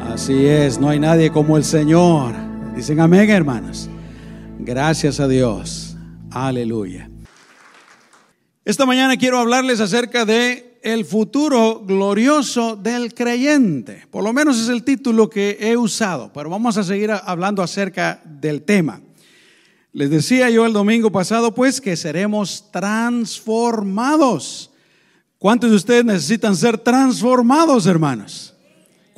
Así es, no hay nadie como el Señor. Dicen amén, hermanos. Gracias a Dios. Aleluya. Esta mañana quiero hablarles acerca de el futuro glorioso del creyente. Por lo menos es el título que he usado, pero vamos a seguir hablando acerca del tema. Les decía yo el domingo pasado, pues, que seremos transformados. ¿Cuántos de ustedes necesitan ser transformados, hermanos?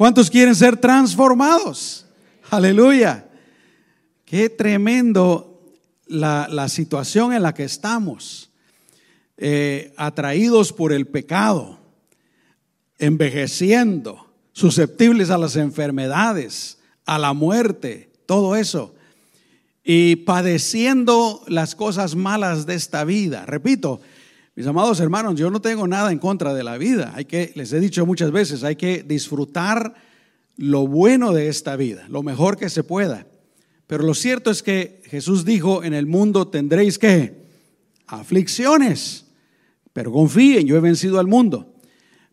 ¿Cuántos quieren ser transformados? Aleluya. Qué tremendo la, situación en la que estamos, eh, atraídos por el pecado, envejeciendo, susceptibles a las enfermedades, a la muerte, todo eso, y padeciendo las cosas malas de esta vida. Repito, mis amados hermanos, yo no tengo nada en contra de la vida. Hay que, les he dicho muchas veces, hay que disfrutar lo bueno de esta vida, lo mejor que se pueda. Pero lo cierto es que Jesús dijo, en el mundo tendréis que aflicciones, pero confíen, yo he vencido al mundo.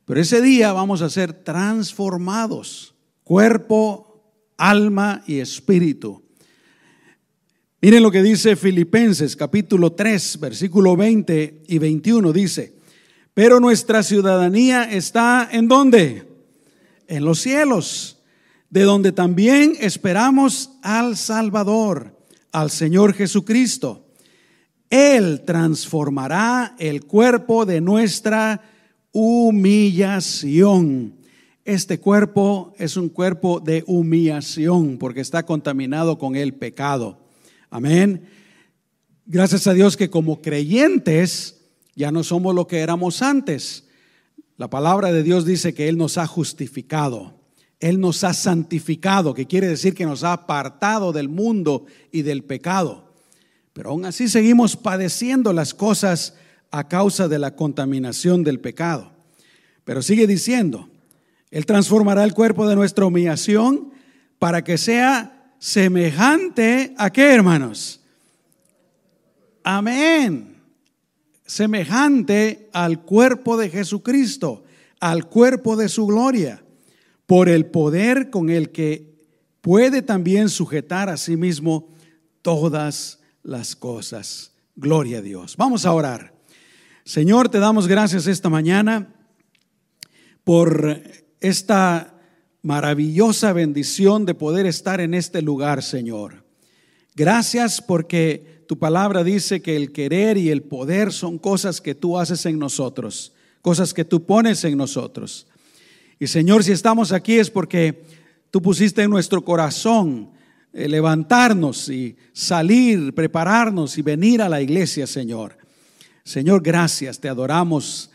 Pero ese día vamos a ser transformados, cuerpo, alma y espíritu. Miren lo que dice Filipenses capítulo 3, versículo 20 y 21. Dice, pero nuestra ciudadanía está en dónde? En los cielos, de donde también esperamos al Salvador, al Señor Jesucristo. Él transformará el cuerpo de nuestra humillación. Este cuerpo es un cuerpo de humillación porque está contaminado con el pecado. Amén. Gracias a Dios que como creyentes ya no somos lo que éramos antes. La palabra de Dios dice que Él nos ha justificado, Él nos ha santificado, que quiere decir que nos ha apartado del mundo y del pecado. Pero aún así seguimos padeciendo las cosas a causa de la contaminación del pecado. Pero sigue diciendo, Él transformará el cuerpo de nuestra humillación para que sea semejante a qué, hermanos? Amén. Semejante al cuerpo de Jesucristo, al cuerpo de su gloria, por el poder con el que puede también sujetar a sí mismo todas las cosas. Gloria a Dios. Vamos a orar. Señor, te damos gracias esta mañana por esta maravillosa bendición de poder estar en este lugar, Señor. Gracias porque tu palabra dice que el querer y el poder son cosas que tú haces en nosotros, cosas que tú pones en nosotros. Y Señor, si estamos aquí es porque tú pusiste en nuestro corazón eh, levantarnos y salir, prepararnos y venir a la iglesia, Señor. Señor, gracias, te adoramos.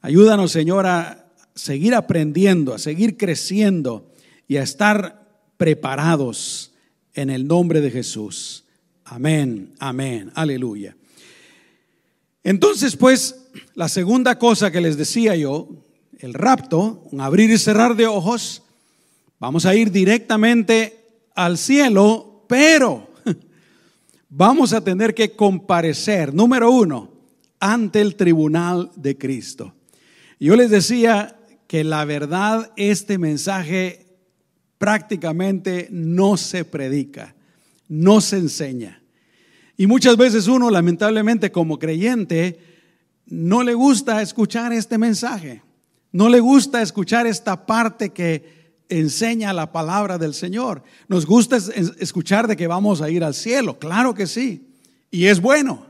Ayúdanos, Señor, a seguir aprendiendo, a seguir creciendo y a estar preparados en el nombre de Jesús. Amén, amén, aleluya. Entonces, pues, la segunda cosa que les decía yo, el rapto, un abrir y cerrar de ojos, vamos a ir directamente al cielo, pero vamos a tener que comparecer, número uno, ante el tribunal de Cristo. Yo les decía que la verdad, este mensaje prácticamente no se predica, no se enseña. Y muchas veces uno, lamentablemente como creyente, no le gusta escuchar este mensaje, no le gusta escuchar esta parte que enseña la palabra del Señor. Nos gusta escuchar de que vamos a ir al cielo, claro que sí, y es bueno.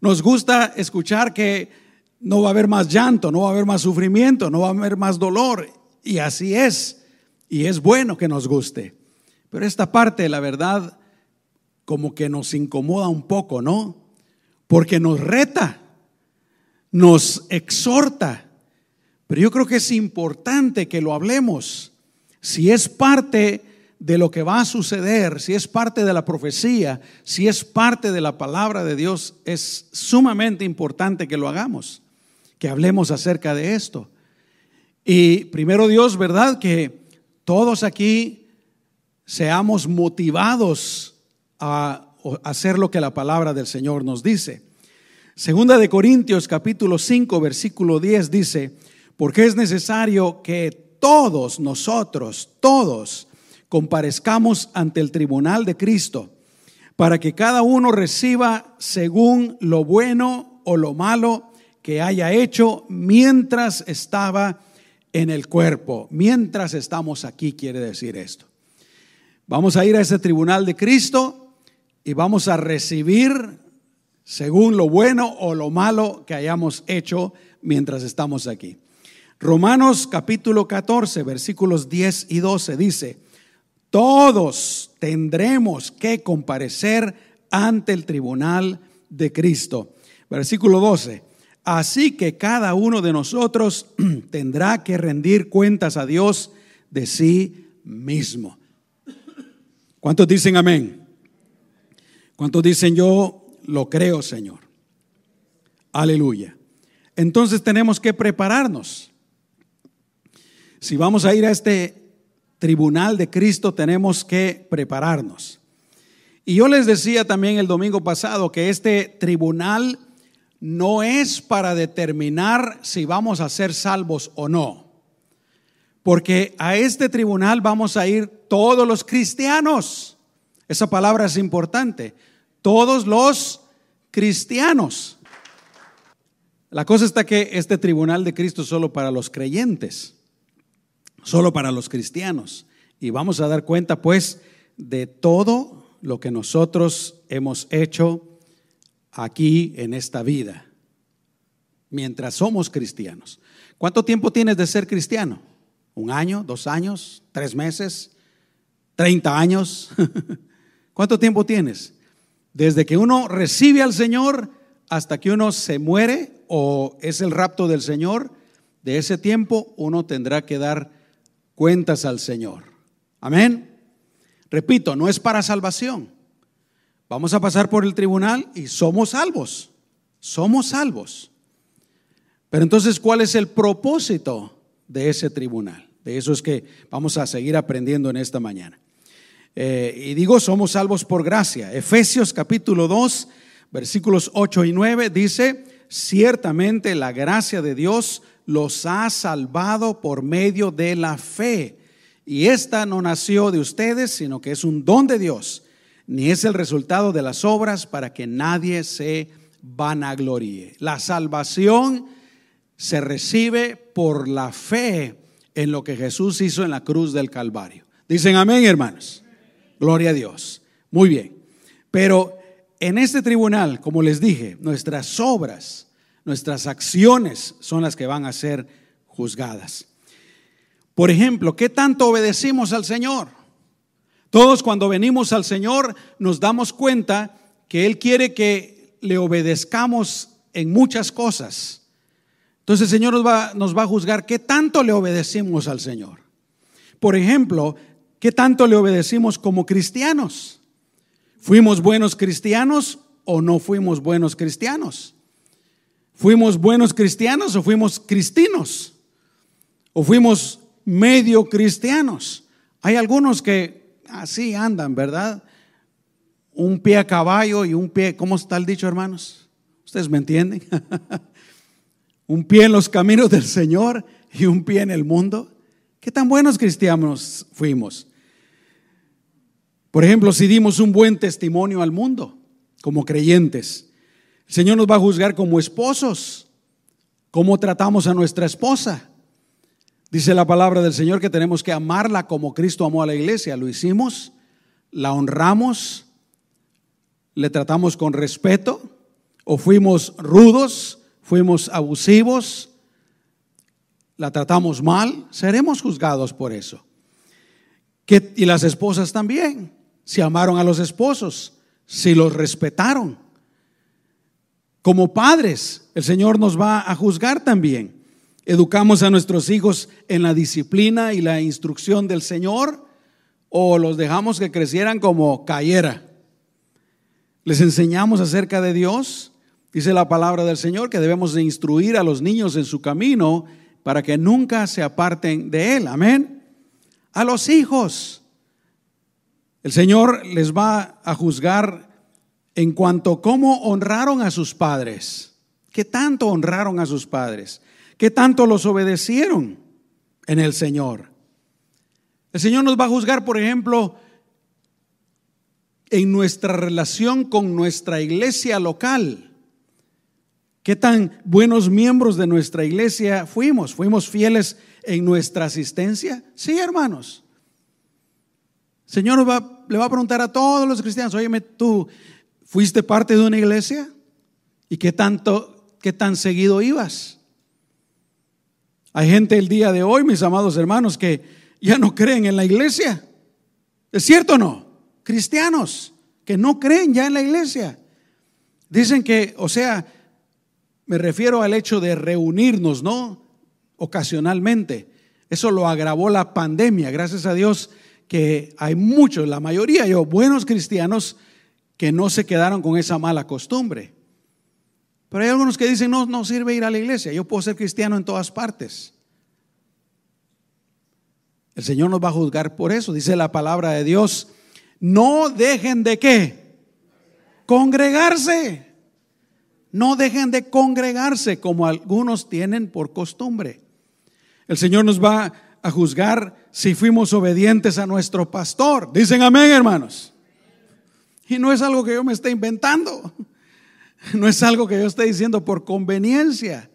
Nos gusta escuchar que no va a haber más llanto, no va a haber más sufrimiento, no va a haber más dolor. Y así es. Y es bueno que nos guste. Pero esta parte, la verdad, como que nos incomoda un poco, ¿no? Porque nos reta, nos exhorta. Pero yo creo que es importante que lo hablemos. Si es parte de lo que va a suceder, si es parte de la profecía, si es parte de la palabra de Dios, es sumamente importante que lo hagamos que hablemos acerca de esto. Y primero Dios, ¿verdad? Que todos aquí seamos motivados a hacer lo que la palabra del Señor nos dice. Segunda de Corintios capítulo 5 versículo 10 dice, porque es necesario que todos nosotros, todos, comparezcamos ante el tribunal de Cristo, para que cada uno reciba según lo bueno o lo malo que haya hecho mientras estaba en el cuerpo, mientras estamos aquí, quiere decir esto. Vamos a ir a ese tribunal de Cristo y vamos a recibir según lo bueno o lo malo que hayamos hecho mientras estamos aquí. Romanos capítulo 14, versículos 10 y 12 dice, todos tendremos que comparecer ante el tribunal de Cristo. Versículo 12, así que cada uno de nosotros tendrá que rendir cuentas a Dios de sí mismo. ¿Cuántos dicen amén? ¿Cuántos dicen yo lo creo, Señor? Aleluya. Entonces tenemos que prepararnos. Si vamos a ir a este tribunal de Cristo, tenemos que prepararnos. Y yo les decía también el domingo pasado que este tribunal no es para determinar si vamos a ser salvos o no. Porque a este tribunal vamos a ir todos los cristianos. Esa palabra es importante. Todos los cristianos. La cosa está que este tribunal de Cristo es solo para los creyentes, solo para los cristianos. Y vamos a dar cuenta pues de todo lo que nosotros hemos hecho aquí en esta vida, mientras somos cristianos. ¿Cuánto tiempo tienes de ser cristiano? ¿Un año? ¿Dos años? ¿Tres meses? ¿Treinta años? ¿Cuánto tiempo tienes? Desde que uno recibe al Señor hasta que uno se muere o es el rapto del Señor, de ese tiempo uno tendrá que dar cuentas al Señor. Amén. Repito, no es para salvación. Vamos a pasar por el tribunal y somos salvos. Somos salvos. Pero entonces, ¿cuál es el propósito de ese tribunal? De eso es que vamos a seguir aprendiendo en esta mañana. Eh, y digo, somos salvos por gracia. Efesios capítulo 2, versículos 8 y 9 dice, ciertamente la gracia de Dios los ha salvado por medio de la fe. Y esta no nació de ustedes, sino que es un don de Dios, ni es el resultado de las obras para que nadie se vanagloríe. La salvación se recibe por la fe en lo que Jesús hizo en la cruz del Calvario. Dicen amén, hermanos. Gloria a Dios. Muy bien. Pero en este tribunal, como les dije, nuestras obras, nuestras acciones son las que van a ser juzgadas. Por ejemplo, ¿qué tanto obedecimos al Señor? Todos cuando venimos al Señor nos damos cuenta que Él quiere que le obedezcamos en muchas cosas. Entonces el Señor nos va, nos va a juzgar qué tanto le obedecimos al Señor. Por ejemplo, qué tanto le obedecimos como cristianos. ¿Fuimos buenos cristianos o no fuimos buenos cristianos? ¿Fuimos buenos cristianos o fuimos cristinos? ¿O fuimos medio cristianos? Hay algunos que así andan, ¿verdad? Un pie a caballo y un pie, ¿cómo está el dicho, hermanos? ¿Ustedes me entienden? un pie en los caminos del Señor y un pie en el mundo. ¿Qué tan buenos cristianos fuimos? Por ejemplo, si dimos un buen testimonio al mundo como creyentes, el Señor nos va a juzgar como esposos, cómo tratamos a nuestra esposa. Dice la palabra del Señor que tenemos que amarla como Cristo amó a la iglesia. Lo hicimos, la honramos, le tratamos con respeto o fuimos rudos, fuimos abusivos, la tratamos mal, seremos juzgados por eso. y las esposas también, si amaron a los esposos, si los respetaron. Como padres, el Señor nos va a juzgar también. ¿Educamos a nuestros hijos en la disciplina y la instrucción del Señor o los dejamos que crecieran como cayera? ¿Les enseñamos acerca de Dios? Dice la palabra del Señor que debemos de instruir a los niños en su camino para que nunca se aparten de él. Amén. A los hijos. El Señor les va a juzgar en cuanto a cómo honraron a sus padres. ¿Qué tanto honraron a sus padres? ¿Qué tanto los obedecieron? en el Señor. El Señor nos va a juzgar, por ejemplo, en nuestra relación con nuestra iglesia local. ¿Qué tan buenos miembros de nuestra iglesia fuimos? ¿Fuimos fieles en nuestra asistencia? Sí, hermanos. El Señor le va a preguntar a todos los cristianos, óyeme, tú fuiste parte de una iglesia y qué tanto, qué tan seguido ibas. Hay gente el día de hoy, mis amados hermanos, que ya no creen en la iglesia. ¿Es cierto o no? Cristianos que no creen ya en la iglesia. Dicen que, o sea, me refiero al hecho de reunirnos, ¿no? Ocasionalmente. Eso lo agravó la pandemia. Gracias a Dios que hay muchos, la mayoría, yo, buenos cristianos que no se quedaron con esa mala costumbre. Pero hay algunos que dicen, no, no sirve ir a la iglesia, yo puedo ser cristiano en todas partes. El Señor nos va a juzgar por eso, dice la palabra de Dios no dejen de qué? Congregarse. No dejen de congregarse como algunos tienen por costumbre. El Señor nos va a juzgar si fuimos obedientes a nuestro pastor. Dicen amén, hermanos. Y no es algo que yo me esté inventando. No es algo que yo esté diciendo por conveniencia.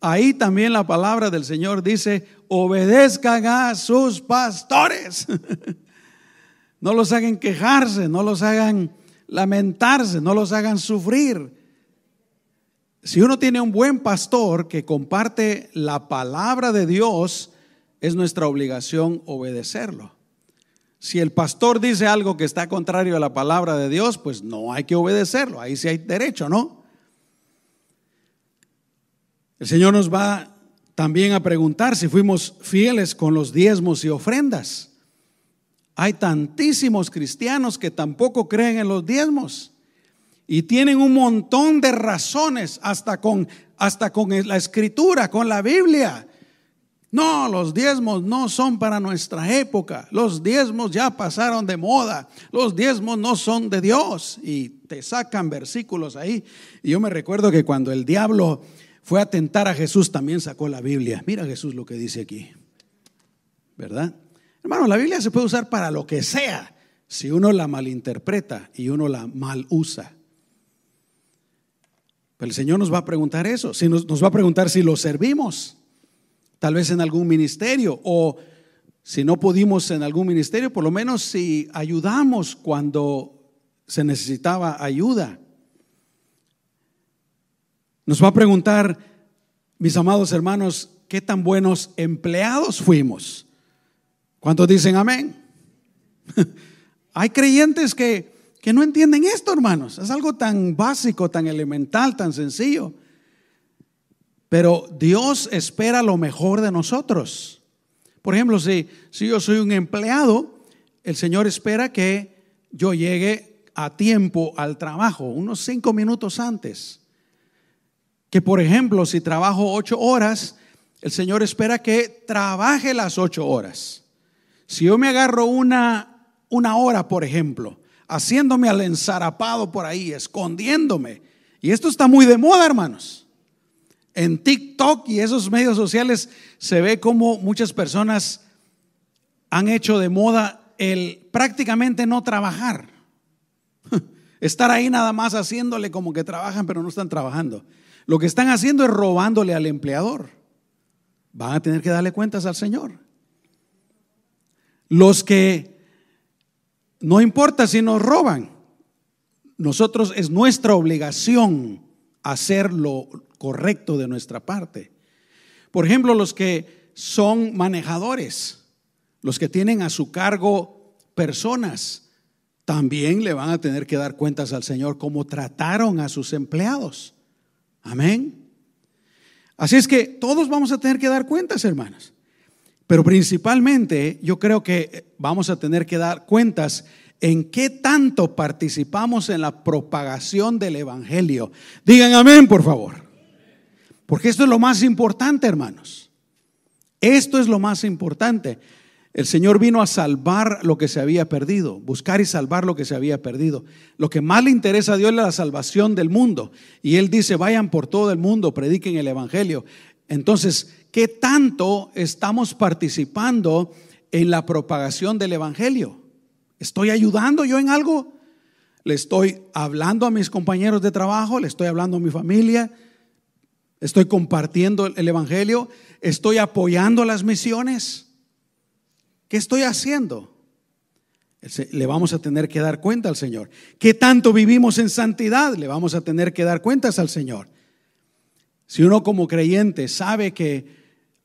Ahí también la palabra del Señor dice, obedezcan a sus pastores. No los hagan quejarse, no los hagan lamentarse, no los hagan sufrir. Si uno tiene un buen pastor que comparte la palabra de Dios, es nuestra obligación obedecerlo. Si el pastor dice algo que está contrario a la palabra de Dios, pues no hay que obedecerlo. Ahí sí hay derecho, ¿no? El Señor nos va también a preguntar si fuimos fieles con los diezmos y ofrendas. Hay tantísimos cristianos que tampoco creen en los diezmos y tienen un montón de razones hasta con, hasta con la escritura, con la Biblia. No, los diezmos no son para nuestra época. Los diezmos ya pasaron de moda. Los diezmos no son de Dios. Y te sacan versículos ahí. Y yo me recuerdo que cuando el diablo fue a tentar a Jesús, también sacó la Biblia. Mira Jesús lo que dice aquí. ¿Verdad? Hermano, la Biblia se puede usar para lo que sea si uno la malinterpreta y uno la mal usa. Pero el Señor nos va a preguntar eso, si nos, nos va a preguntar si lo servimos, tal vez en algún ministerio o si no pudimos en algún ministerio, por lo menos si ayudamos cuando se necesitaba ayuda. Nos va a preguntar, mis amados hermanos, qué tan buenos empleados fuimos. ¿Cuántos dicen amén? Hay creyentes que, que no entienden esto, hermanos. Es algo tan básico, tan elemental, tan sencillo. Pero Dios espera lo mejor de nosotros. Por ejemplo, si, si yo soy un empleado, el Señor espera que yo llegue a tiempo al trabajo, unos cinco minutos antes. Que por ejemplo, si trabajo ocho horas, el Señor espera que trabaje las ocho horas. Si yo me agarro una, una hora, por ejemplo, haciéndome al ensarapado por ahí, escondiéndome, y esto está muy de moda, hermanos. En TikTok y esos medios sociales se ve como muchas personas han hecho de moda el prácticamente no trabajar. Estar ahí nada más haciéndole como que trabajan, pero no están trabajando. Lo que están haciendo es robándole al empleador. Van a tener que darle cuentas al Señor. Los que no importa si nos roban, nosotros es nuestra obligación hacer lo correcto de nuestra parte. Por ejemplo, los que son manejadores, los que tienen a su cargo personas, también le van a tener que dar cuentas al Señor cómo trataron a sus empleados. Amén. Así es que todos vamos a tener que dar cuentas, hermanos. Pero principalmente yo creo que vamos a tener que dar cuentas en qué tanto participamos en la propagación del Evangelio. Digan amén, por favor. Porque esto es lo más importante, hermanos. Esto es lo más importante. El Señor vino a salvar lo que se había perdido, buscar y salvar lo que se había perdido. Lo que más le interesa a Dios es la salvación del mundo. Y Él dice, vayan por todo el mundo, prediquen el Evangelio. Entonces, ¿qué tanto estamos participando en la propagación del Evangelio? ¿Estoy ayudando yo en algo? ¿Le estoy hablando a mis compañeros de trabajo? ¿Le estoy hablando a mi familia? ¿Estoy compartiendo el Evangelio? ¿Estoy apoyando las misiones? ¿Qué estoy haciendo? Le vamos a tener que dar cuenta al Señor. ¿Qué tanto vivimos en santidad? Le vamos a tener que dar cuentas al Señor. Si uno como creyente sabe que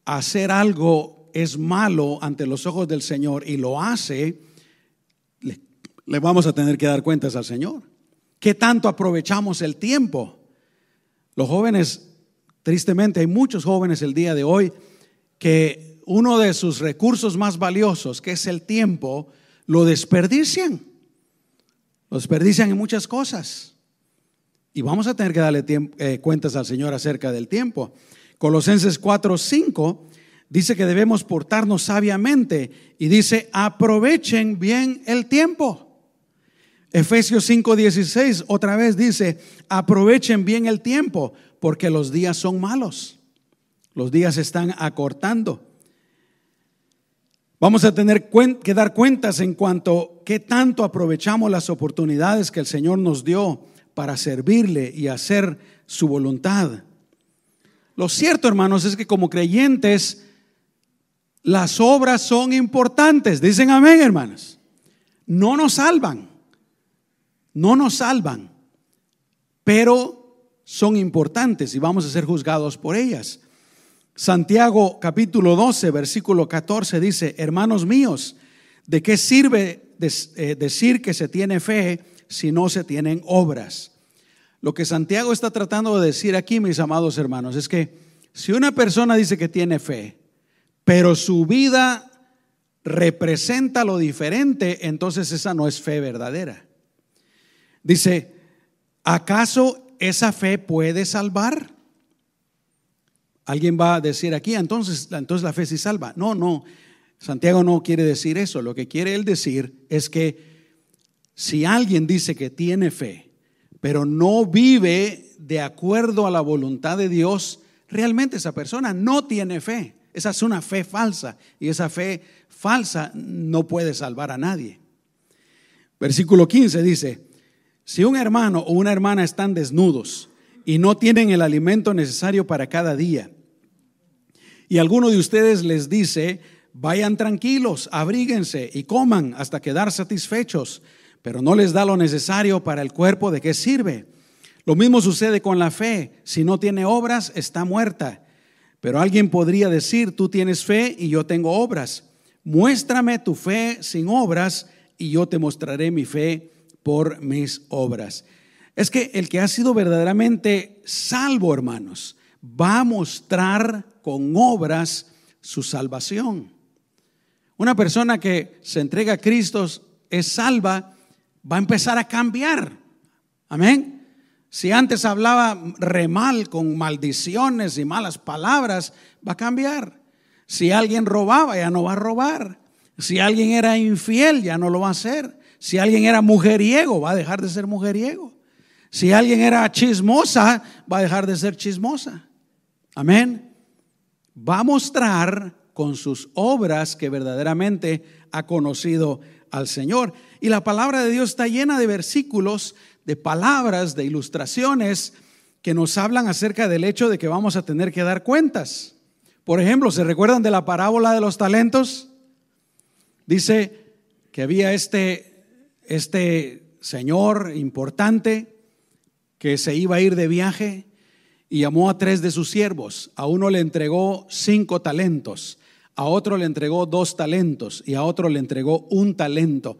hacer algo es malo ante los ojos del Señor y lo hace, le, vamos a tener que dar cuentas al Señor. ¿Qué tanto aprovechamos el tiempo? Los jóvenes, tristemente hay muchos jóvenes el día de hoy que uno de sus recursos más valiosos, que es el tiempo, lo desperdician. Lo desperdician en muchas cosas. Y vamos a tener que darle eh, cuentas al Señor acerca del tiempo. Colosenses 4, 5 dice que debemos portarnos sabiamente y dice, aprovechen bien el tiempo. Efesios 5, 16 otra vez dice, aprovechen bien el tiempo porque los días son malos. Los días se están acortando. Vamos a tener que dar cuentas en cuanto qué tanto aprovechamos las oportunidades que el Señor nos dio para servirle y hacer su voluntad. Lo cierto, hermanos, es que como creyentes, las obras son importantes. Dicen amén, hermanos. No nos salvan, no nos salvan, pero son importantes y vamos a ser juzgados por ellas. Santiago capítulo 12, versículo 14 dice, hermanos míos, ¿de qué sirve eh, decir que se tiene fe si no se tienen obras? Lo que Santiago está tratando de decir aquí, mis amados hermanos, es que si una persona dice que tiene fe, pero su vida representa lo diferente, entonces esa no es fe verdadera. Dice, ¿acaso esa fe puede salvar? Alguien va a decir aquí, entonces, entonces la fe sí salva. No, no, Santiago no quiere decir eso. Lo que quiere él decir es que si alguien dice que tiene fe, pero no vive de acuerdo a la voluntad de Dios, realmente esa persona no tiene fe. Esa es una fe falsa y esa fe falsa no puede salvar a nadie. Versículo 15 dice, si un hermano o una hermana están desnudos y no tienen el alimento necesario para cada día, y alguno de ustedes les dice, vayan tranquilos, abríguense y coman hasta quedar satisfechos, pero no les da lo necesario para el cuerpo, ¿de qué sirve? Lo mismo sucede con la fe, si no tiene obras, está muerta. Pero alguien podría decir, tú tienes fe y yo tengo obras. Muéstrame tu fe sin obras y yo te mostraré mi fe por mis obras. Es que el que ha sido verdaderamente salvo, hermanos, va a mostrar con obras su salvación. Una persona que se entrega a Cristo es salva, va a empezar a cambiar. Amén. Si antes hablaba remal con maldiciones y malas palabras, va a cambiar. Si alguien robaba, ya no va a robar. Si alguien era infiel, ya no lo va a hacer. Si alguien era mujeriego, va a dejar de ser mujeriego. Si alguien era chismosa, va a dejar de ser chismosa. Amén va a mostrar con sus obras que verdaderamente ha conocido al Señor. Y la palabra de Dios está llena de versículos, de palabras, de ilustraciones que nos hablan acerca del hecho de que vamos a tener que dar cuentas. Por ejemplo, ¿se recuerdan de la parábola de los talentos? Dice que había este, este señor importante que se iba a ir de viaje y llamó a tres de sus siervos. A uno le entregó cinco talentos, a otro le entregó dos talentos y a otro le entregó un talento.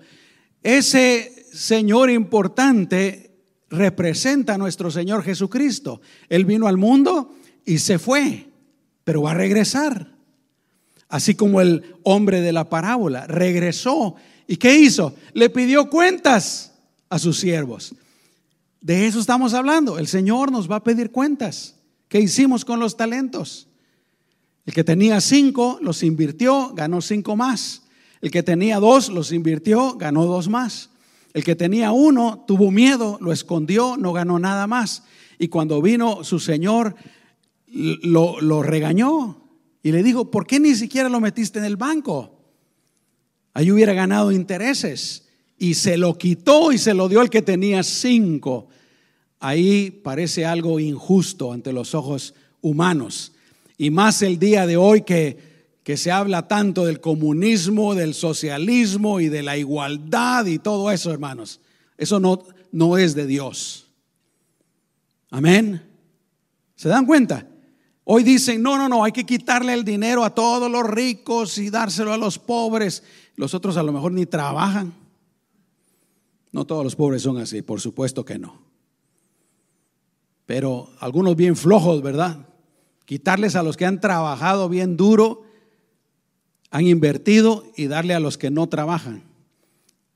Ese Señor importante representa a nuestro Señor Jesucristo. Él vino al mundo y se fue, pero va a regresar. Así como el hombre de la parábola regresó. ¿Y qué hizo? Le pidió cuentas a sus siervos. De eso estamos hablando. El Señor nos va a pedir cuentas. ¿Qué hicimos con los talentos? El que tenía cinco los invirtió, ganó cinco más. El que tenía dos los invirtió, ganó dos más. El que tenía uno tuvo miedo, lo escondió, no ganó nada más. Y cuando vino su Señor, lo, lo regañó y le dijo, ¿por qué ni siquiera lo metiste en el banco? Ahí hubiera ganado intereses. Y se lo quitó y se lo dio al que tenía cinco. Ahí parece algo injusto ante los ojos humanos. Y más el día de hoy que, que se habla tanto del comunismo, del socialismo y de la igualdad y todo eso, hermanos. Eso no, no es de Dios. Amén. ¿Se dan cuenta? Hoy dicen, no, no, no, hay que quitarle el dinero a todos los ricos y dárselo a los pobres. Los otros a lo mejor ni trabajan. No todos los pobres son así, por supuesto que no. Pero algunos bien flojos, ¿verdad? Quitarles a los que han trabajado bien duro, han invertido y darle a los que no trabajan.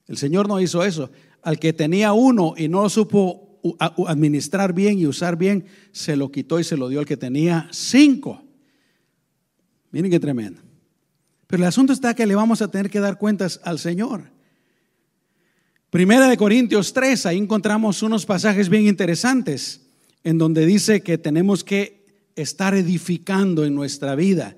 El Señor no hizo eso. Al que tenía uno y no lo supo administrar bien y usar bien, se lo quitó y se lo dio al que tenía cinco. Miren qué tremendo. Pero el asunto está que le vamos a tener que dar cuentas al Señor. Primera de Corintios 3, ahí encontramos unos pasajes bien interesantes en donde dice que tenemos que estar edificando en nuestra vida.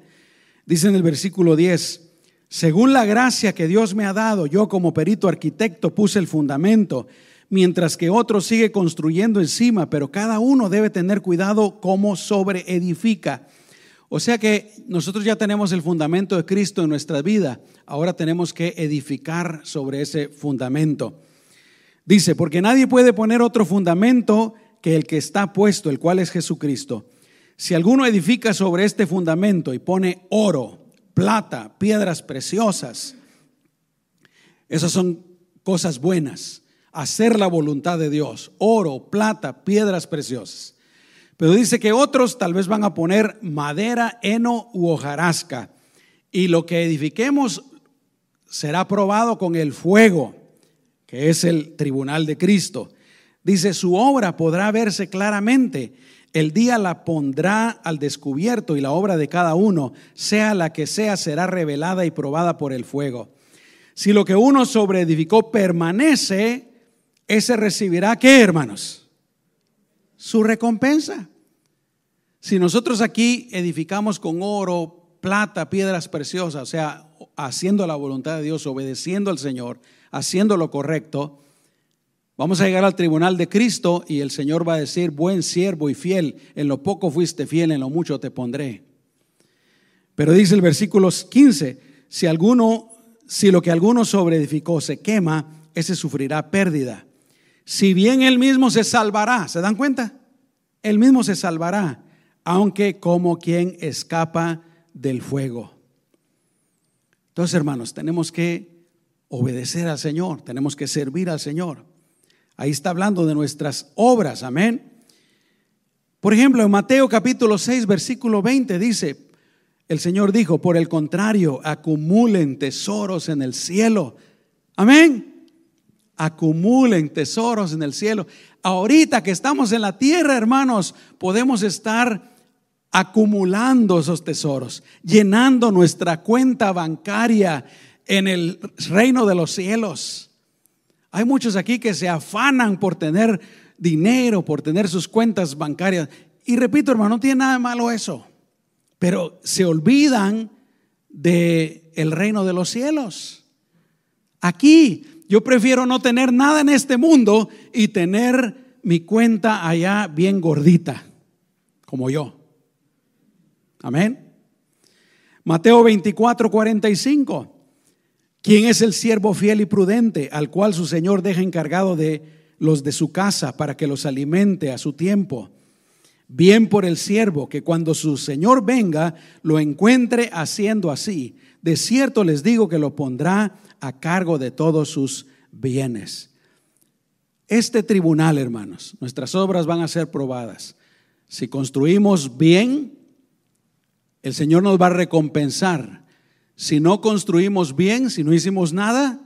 Dice en el versículo 10, según la gracia que Dios me ha dado, yo como perito arquitecto puse el fundamento mientras que otro sigue construyendo encima, pero cada uno debe tener cuidado cómo sobre edifica. O sea que nosotros ya tenemos el fundamento de Cristo en nuestra vida, ahora tenemos que edificar sobre ese fundamento. Dice, porque nadie puede poner otro fundamento que el que está puesto, el cual es Jesucristo. Si alguno edifica sobre este fundamento y pone oro, plata, piedras preciosas, esas son cosas buenas hacer la voluntad de Dios, oro, plata, piedras preciosas. Pero dice que otros tal vez van a poner madera, heno u hojarasca. Y lo que edifiquemos será probado con el fuego, que es el tribunal de Cristo. Dice, su obra podrá verse claramente. El día la pondrá al descubierto y la obra de cada uno, sea la que sea, será revelada y probada por el fuego. Si lo que uno sobreedificó permanece, ese recibirá qué, hermanos? Su recompensa. Si nosotros aquí edificamos con oro, plata, piedras preciosas, o sea, haciendo la voluntad de Dios, obedeciendo al Señor, haciendo lo correcto, vamos a llegar al tribunal de Cristo y el Señor va a decir, buen siervo y fiel, en lo poco fuiste fiel, en lo mucho te pondré. Pero dice el versículo 15, si alguno, si lo que alguno sobreedificó se quema, ese sufrirá pérdida si bien él mismo se salvará, ¿se dan cuenta? Él mismo se salvará, aunque como quien escapa del fuego. Entonces, hermanos, tenemos que obedecer al Señor, tenemos que servir al Señor. Ahí está hablando de nuestras obras, amén. Por ejemplo, en Mateo capítulo 6, versículo 20 dice, el Señor dijo, por el contrario, acumulen tesoros en el cielo. Amén acumulen tesoros en el cielo. Ahorita que estamos en la tierra, hermanos, podemos estar acumulando esos tesoros, llenando nuestra cuenta bancaria en el reino de los cielos. Hay muchos aquí que se afanan por tener dinero, por tener sus cuentas bancarias. Y repito, hermano, no tiene nada de malo eso. Pero se olvidan de reino de los cielos. Aquí yo prefiero no tener nada en este mundo y tener mi cuenta allá bien gordita, como yo. Amén. Mateo 24, 45. ¿Quién es el siervo fiel y prudente al cual su Señor deja encargado de los de su casa para que los alimente a su tiempo? Bien por el siervo que cuando su Señor venga lo encuentre haciendo así. De cierto les digo que lo pondrá a cargo de todos sus bienes. Este tribunal, hermanos, nuestras obras van a ser probadas. Si construimos bien, el Señor nos va a recompensar. Si no construimos bien, si no hicimos nada,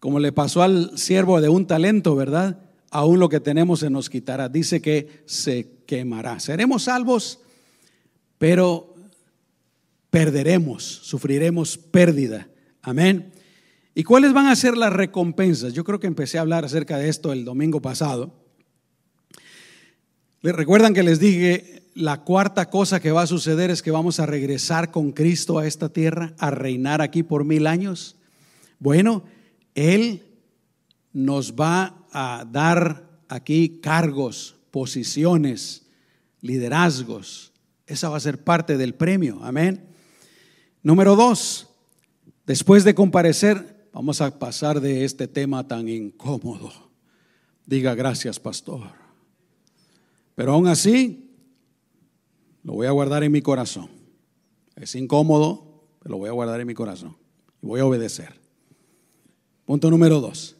como le pasó al siervo de un talento, ¿verdad? Aún lo que tenemos se nos quitará. Dice que se quemará. Seremos salvos, pero perderemos, sufriremos pérdida. Amén. ¿Y cuáles van a ser las recompensas? Yo creo que empecé a hablar acerca de esto el domingo pasado. ¿Le recuerdan que les dije la cuarta cosa que va a suceder es que vamos a regresar con Cristo a esta tierra, a reinar aquí por mil años? Bueno, Él nos va a dar aquí cargos, posiciones, liderazgos. Esa va a ser parte del premio. Amén. Número dos, después de comparecer, vamos a pasar de este tema tan incómodo. Diga gracias, pastor. Pero aún así, lo voy a guardar en mi corazón. Es incómodo, pero lo voy a guardar en mi corazón. Y voy a obedecer. Punto número dos.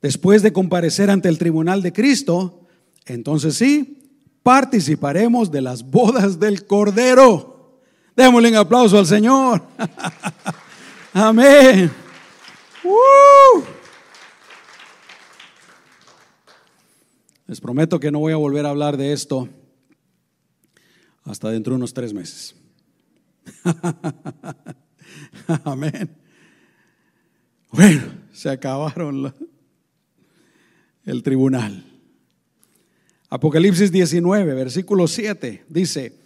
Después de comparecer ante el tribunal de Cristo, entonces sí, participaremos de las bodas del Cordero. Démosle un aplauso al Señor. Amén. Les prometo que no voy a volver a hablar de esto hasta dentro de unos tres meses. Amén. Bueno, se acabaron el tribunal. Apocalipsis 19, versículo 7, dice,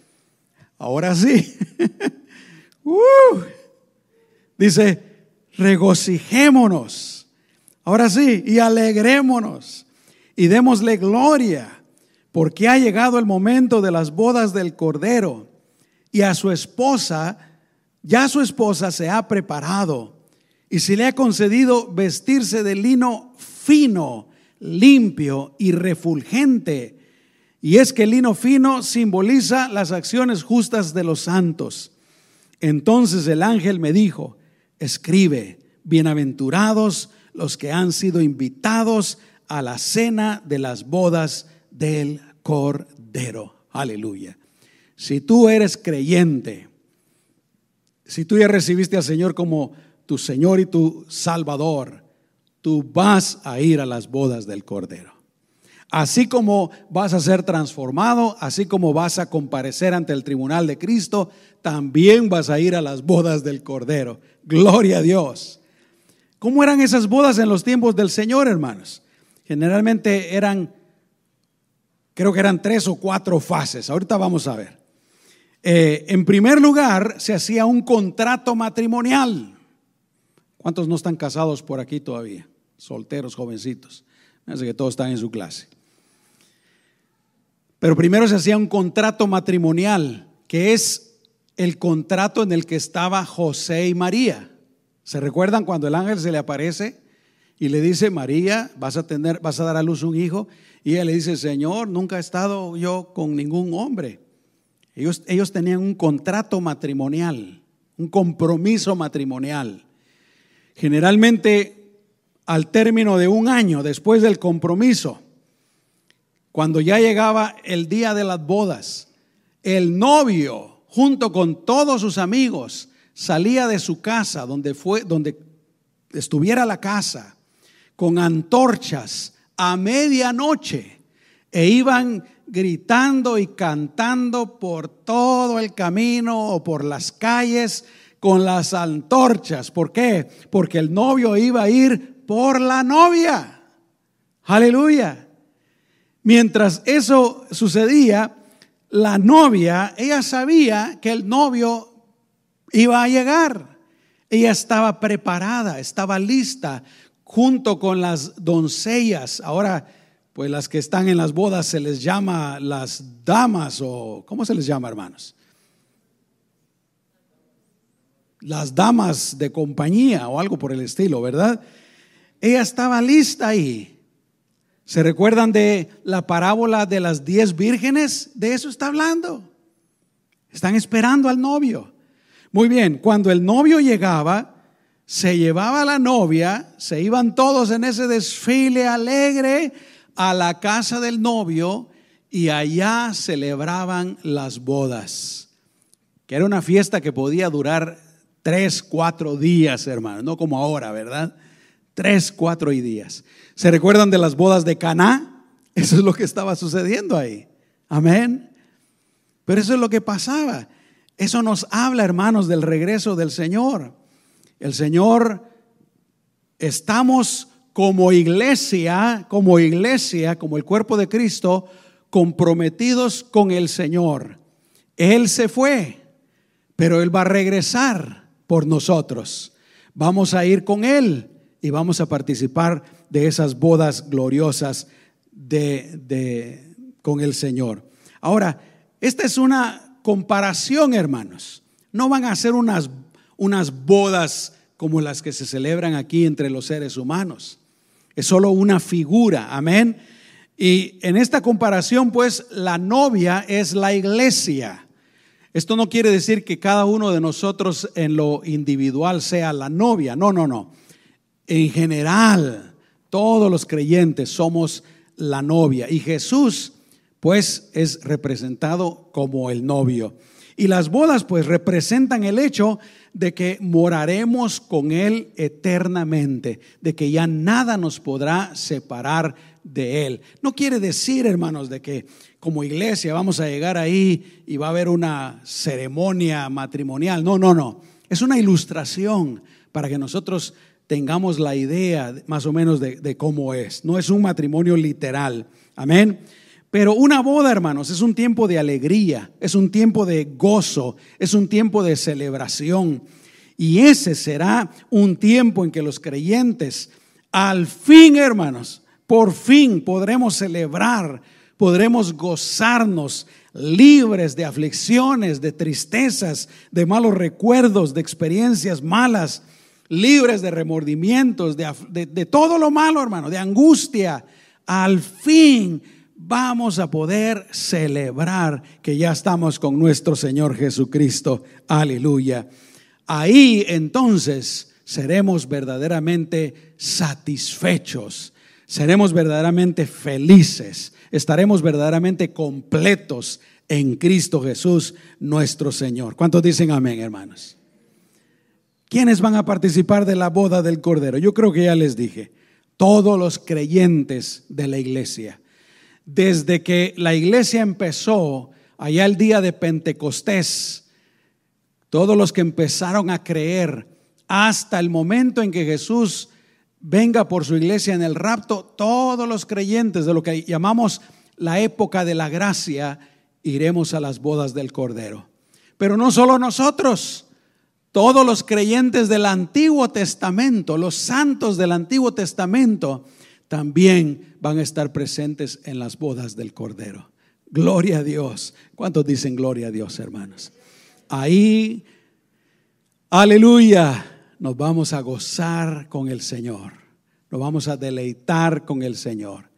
Ahora sí. dice, regocijémonos. Ahora sí, y alegrémonos y démosle gloria, porque ha llegado el momento de las bodas del Cordero y a su esposa, ya su esposa se ha preparado y se le ha concedido vestirse de lino fino, limpio y refulgente y es que el lino fino simboliza las acciones justas de los santos. Entonces el ángel me dijo, escribe, bienaventurados los que han sido invitados a la cena de las bodas del Cordero. Aleluya. Si tú eres creyente, si tú ya recibiste al Señor como tu Señor y tu Salvador, tú vas a ir a las bodas del Cordero. Así como vas a ser transformado, así como vas a comparecer ante el tribunal de Cristo, también vas a ir a las bodas del Cordero. Gloria a Dios. ¿Cómo eran esas bodas en los tiempos del Señor, hermanos? Generalmente eran, creo que eran tres o cuatro fases. Ahorita vamos a ver. Eh, en primer lugar, se hacía un contrato matrimonial. ¿Cuántos no están casados por aquí todavía? Solteros, jovencitos. Parece que todos están en su clase. Pero primero se hacía un contrato matrimonial, que es el contrato en el que estaba José y María. ¿Se recuerdan cuando el ángel se le aparece y le dice, María, vas a tener, vas a dar a luz un hijo? Y ella le dice, Señor, nunca he estado yo con ningún hombre. Ellos, ellos tenían un contrato matrimonial, un compromiso matrimonial. Generalmente, al término de un año después del compromiso, cuando ya llegaba el día de las bodas, el novio, junto con todos sus amigos, salía de su casa, donde, fue, donde estuviera la casa, con antorchas a medianoche, e iban gritando y cantando por todo el camino o por las calles con las antorchas. ¿Por qué? Porque el novio iba a ir por la novia. Aleluya. Mientras eso sucedía, la novia, ella sabía que el novio iba a llegar. Ella estaba preparada, estaba lista junto con las doncellas. Ahora, pues las que están en las bodas se les llama las damas o ¿cómo se les llama, hermanos? Las damas de compañía o algo por el estilo, ¿verdad? Ella estaba lista ahí. ¿Se recuerdan de la parábola de las diez vírgenes? De eso está hablando. Están esperando al novio. Muy bien, cuando el novio llegaba, se llevaba a la novia, se iban todos en ese desfile alegre a la casa del novio y allá celebraban las bodas, que era una fiesta que podía durar tres, cuatro días, hermano, no como ahora, ¿verdad? Tres, cuatro días. ¿Se recuerdan de las bodas de Caná? Eso es lo que estaba sucediendo ahí. Amén. Pero eso es lo que pasaba. Eso nos habla, hermanos, del regreso del Señor. El Señor, estamos como iglesia, como iglesia, como el cuerpo de Cristo, comprometidos con el Señor. Él se fue, pero Él va a regresar por nosotros. Vamos a ir con Él y vamos a participar de esas bodas gloriosas de, con el Señor. Ahora, esta es una comparación, hermanos. No van a ser unas, unas bodas como las que se celebran aquí entre los seres humanos. Es solo una figura, amén. Y en esta comparación, pues, la novia es la iglesia. Esto no quiere decir que cada uno de nosotros en lo individual sea la novia, no, no, no. En general, todos los creyentes somos la novia y Jesús pues es representado como el novio. Y las bodas pues representan el hecho de que moraremos con Él eternamente, de que ya nada nos podrá separar de Él. No quiere decir, hermanos, de que como iglesia vamos a llegar ahí y va a haber una ceremonia matrimonial. No, no, no. Es una ilustración para que nosotros tengamos la idea más o menos de, cómo es. No es un matrimonio literal. Amén. Pero una boda, hermanos, es un tiempo de alegría, es un tiempo de gozo, es un tiempo de celebración. Y ese será un tiempo en que los creyentes, al fin, hermanos, por fin podremos celebrar, podremos gozarnos libres de aflicciones, de tristezas, de malos recuerdos, de experiencias malas libres de remordimientos, de, todo lo malo, hermano, de angustia. Al fin vamos a poder celebrar que ya estamos con nuestro Señor Jesucristo. Aleluya. Ahí entonces seremos verdaderamente satisfechos, seremos verdaderamente felices, estaremos verdaderamente completos en Cristo Jesús, nuestro Señor. ¿Cuántos dicen amén, hermanos? ¿Quiénes van a participar de la boda del Cordero? Yo creo que ya les dije, todos los creyentes de la iglesia. Desde que la iglesia empezó, allá el día de Pentecostés, todos los que empezaron a creer, hasta el momento en que Jesús venga por su iglesia en el rapto, todos los creyentes de lo que llamamos la época de la gracia, iremos a las bodas del Cordero. Pero no solo nosotros, todos los creyentes del Antiguo Testamento, los santos del Antiguo Testamento, también van a estar presentes en las bodas del Cordero. Gloria a Dios. ¿Cuántos dicen gloria a Dios, hermanos? Ahí, aleluya, nos vamos a gozar con el Señor. Nos vamos a deleitar con el Señor.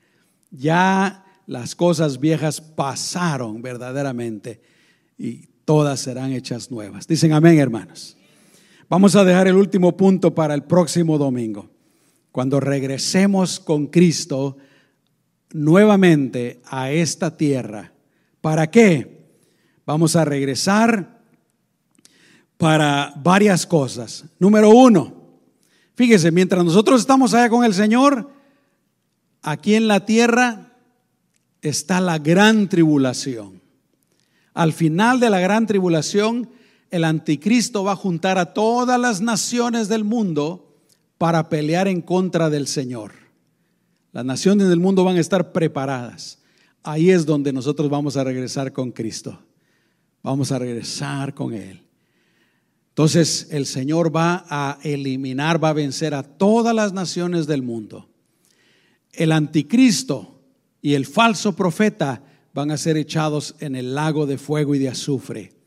Ya las cosas viejas pasaron verdaderamente y todas serán hechas nuevas. Dicen amén, hermanos. Vamos a dejar el último punto para el próximo domingo, cuando regresemos con Cristo nuevamente a esta tierra. ¿Para qué? Vamos a regresar para varias cosas. Número uno, fíjese, mientras nosotros estamos allá con el Señor, aquí en la tierra está la gran tribulación. Al final de la gran tribulación, el anticristo va a juntar a todas las naciones del mundo para pelear en contra del Señor. Las naciones del mundo van a estar preparadas. Ahí es donde nosotros vamos a regresar con Cristo. Vamos a regresar con Él. Entonces el Señor va a eliminar, va a vencer a todas las naciones del mundo. El anticristo y el falso profeta van a ser echados en el lago de fuego y de azufre.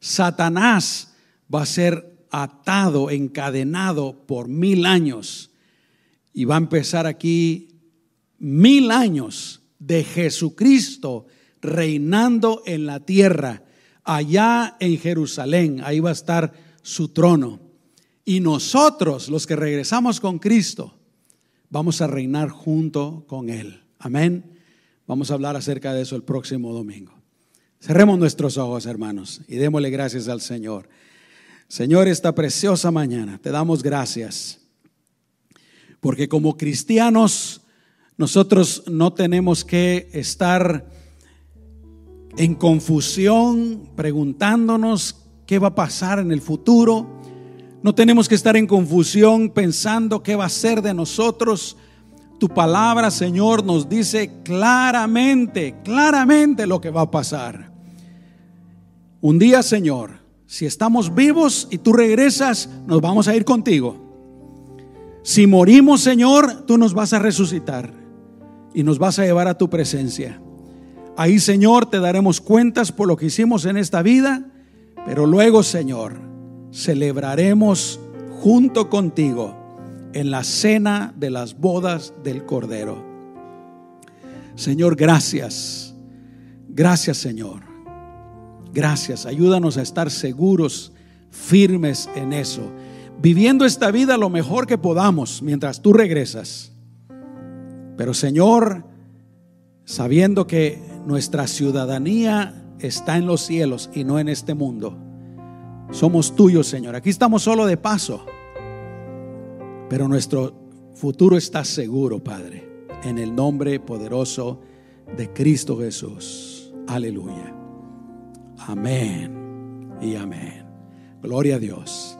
Satanás va a ser atado, encadenado por mil años. Y va a empezar aquí mil años de Jesucristo reinando en la tierra, allá en Jerusalén. Ahí va a estar su trono. Y nosotros, los que regresamos con Cristo, vamos a reinar junto con Él. Amén. Vamos a hablar acerca de eso el próximo domingo. Cerremos nuestros ojos, hermanos, y démosle gracias al Señor. Señor, esta preciosa mañana te damos gracias, porque como cristianos nosotros no tenemos que estar en confusión preguntándonos qué va a pasar en el futuro. No tenemos que estar en confusión pensando qué va a ser de nosotros. Tu palabra, Señor, nos dice claramente, claramente lo que va a pasar. Un día, Señor, si estamos vivos y tú regresas, nos vamos a ir contigo. Si morimos, Señor, tú nos vas a resucitar y nos vas a llevar a tu presencia. Ahí, Señor, te daremos cuentas por lo que hicimos en esta vida, pero luego, Señor, celebraremos junto contigo en la cena de las bodas del Cordero. Señor, gracias. Gracias, Señor. Gracias. Ayúdanos a estar seguros, firmes en eso, viviendo esta vida lo mejor que podamos mientras tú regresas. Pero, Señor, sabiendo que nuestra ciudadanía está en los cielos y no en este mundo. Somos tuyos, Señor. Aquí estamos solo de paso. Pero nuestro futuro está seguro, Padre, en el nombre poderoso de Cristo Jesús. Aleluya. Amén y amén. Gloria a Dios.